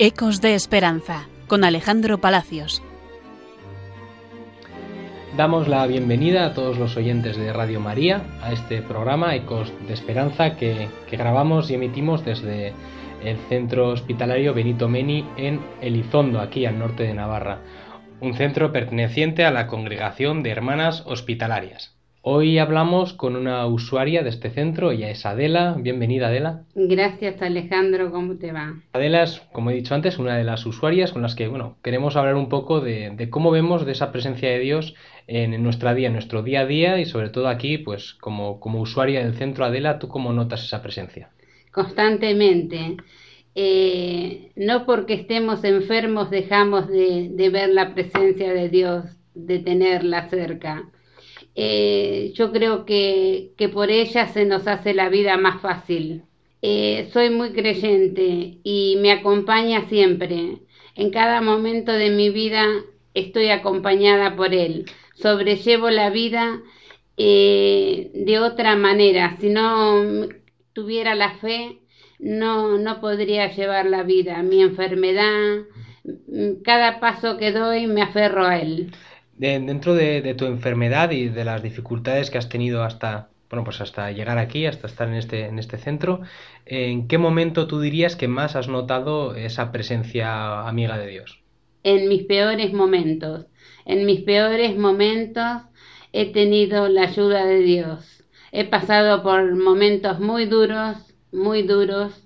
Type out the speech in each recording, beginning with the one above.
Ecos de Esperanza con Alejandro Palacios. Damos la bienvenida a todos los oyentes de Radio María a este programa Ecos de Esperanza que, grabamos y emitimos desde el centro hospitalario Benito Meni en Elizondo, aquí al norte de Navarra, un centro perteneciente a la Congregación de Hermanas Hospitalarias. Hoy hablamos con una usuaria de este centro, ella es Adela. Bienvenida, Adela. Gracias, Alejandro. ¿Cómo te va? Adela es, como he dicho antes, una de las usuarias con las que, bueno, queremos hablar un poco de, cómo vemos de esa presencia de Dios en, nuestra vida, en nuestro día a día y sobre todo aquí, pues como, como usuaria del centro, Adela, ¿tú cómo notas esa presencia? Constantemente. Eh, no porque estemos enfermos dejamos de, de ver la presencia de Dios, de tenerla cerca eh, yo creo que, que, por ella se nos hace la vida más fácil. Eh, soy muy creyente y me acompaña siempre. En cada momento de mi vida estoy acompañada por Él. Sobrellevo la vida eh, de otra manera. Si no tuviera la fe, no, no podría llevar la vida. Mi enfermedad, cada paso que doy me aferro a Él dentro de, tu enfermedad y de las dificultades que has tenido hasta, bueno, pues hasta llegar aquí, hasta estar en este, en este centro, ¿en qué momento tú dirías que más has notado esa presencia amiga de Dios? En mis peores momentos. En mis peores momentos he tenido la ayuda de Dios. He pasado por momentos muy duros, muy duros,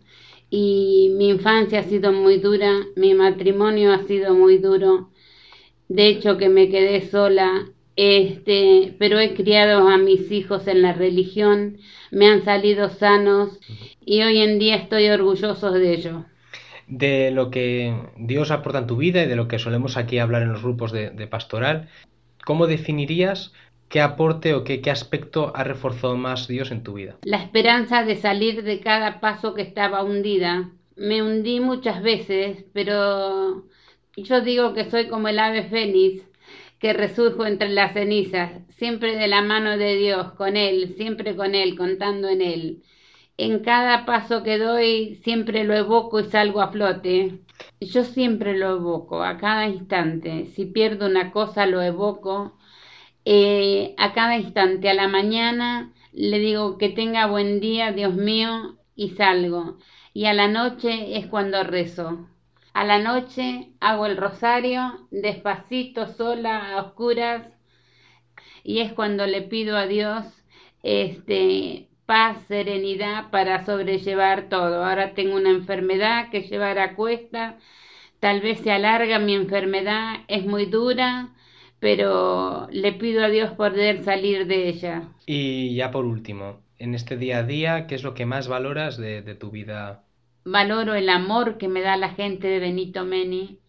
y mi infancia ha sido muy dura, mi matrimonio ha sido muy duro, de hecho que me quedé sola, este, pero he criado a mis hijos en la religión, me han salido sanos y hoy en día estoy orgulloso de ello. De lo que Dios aporta en tu vida y de lo que solemos aquí hablar en los grupos de, pastoral, ¿cómo definirías qué aporte o qué, qué aspecto ha reforzado más Dios en tu vida? La esperanza de salir de cada paso que estaba hundida. Me hundí muchas veces, pero yo digo que soy como el ave fénix que resurjo entre las cenizas, siempre de la mano de Dios, con Él, siempre con Él, contando en Él. En cada paso que doy, siempre lo evoco y salgo a flote. Yo siempre lo evoco, a cada instante. Si pierdo una cosa, lo evoco. Eh, a cada instante, a la mañana, le digo que tenga buen día, Dios mío, y salgo. Y a la noche es cuando rezo. A la noche hago el rosario, despacito, sola, a oscuras, y es cuando le pido a Dios este paz, serenidad para sobrellevar todo. Ahora tengo una enfermedad que llevar a cuesta, tal vez se alarga mi enfermedad, es muy dura, pero le pido a Dios poder salir de ella. Y ya por último, en este día a día, ¿qué es lo que más valoras de, de tu vida valoro el amor que me da la gente de Benito Meni.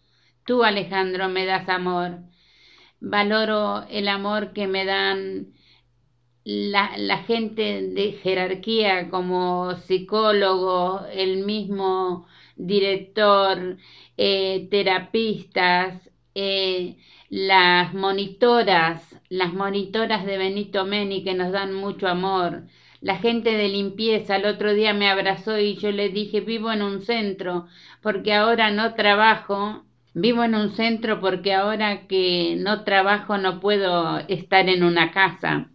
Tú, Alejandro, me das amor. Valoro el amor que me dan la, la gente de jerarquía como psicólogo, el mismo director, eh, terapistas, eh, las monitoras, las monitoras de Benito Meni que nos dan mucho amor, la gente de limpieza el otro día me abrazó y yo le dije, vivo en un centro porque ahora no trabajo, vivo en un centro porque ahora que no trabajo no puedo estar en una casa.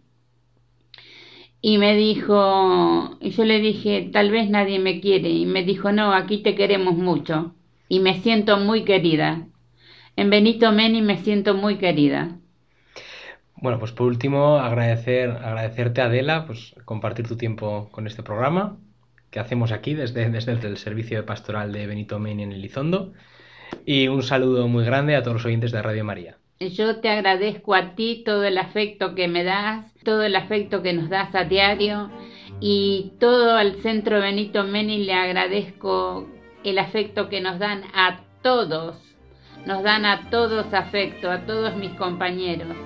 Y me dijo, y yo le dije, tal vez nadie me quiere. Y me dijo, no, aquí te queremos mucho. Y me siento muy querida. En Benito Meni me siento muy querida. Bueno, pues por último, agradecer, agradecerte, Adela, pues compartir tu tiempo con este programa que hacemos aquí desde, desde el servicio de pastoral de Benito Meni en Elizondo. Y un saludo muy grande a todos los oyentes de Radio María. Yo te agradezco a ti todo el afecto que me das, todo el afecto que nos das a diario y todo al Centro Benito Meni le agradezco el afecto que nos dan a todos, nos dan a todos afecto, a todos mis compañeros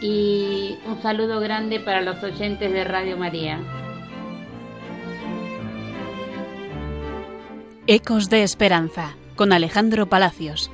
y un saludo grande para los oyentes de Radio María. Ecos de Esperanza con Alejandro Palacios.